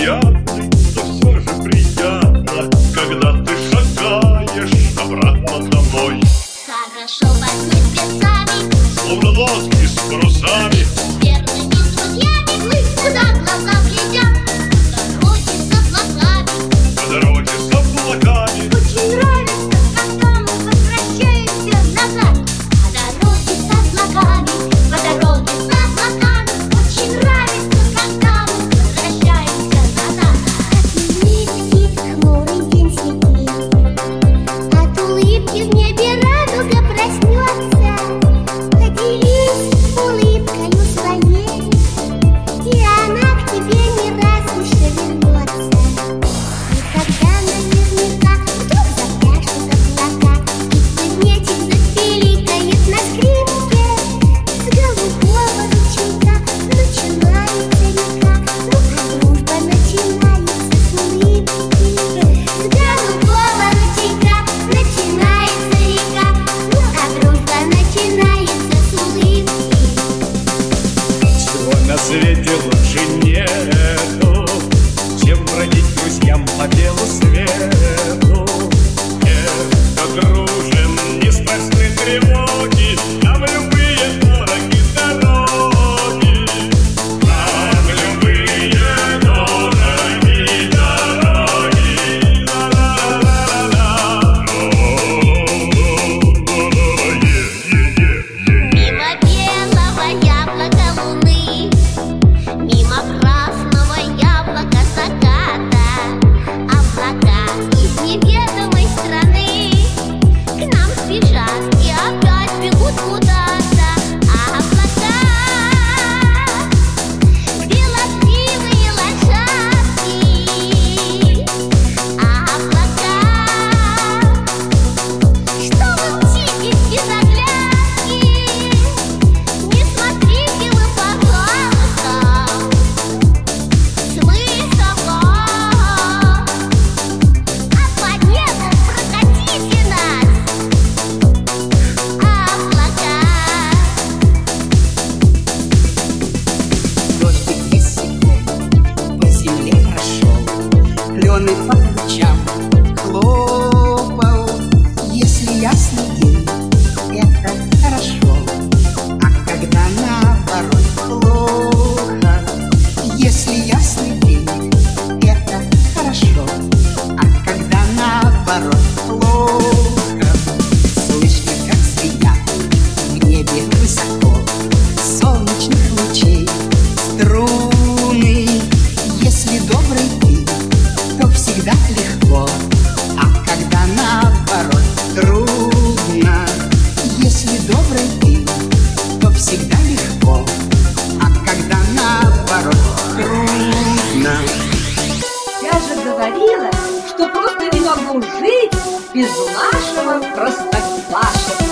Yeah. Big говорила, что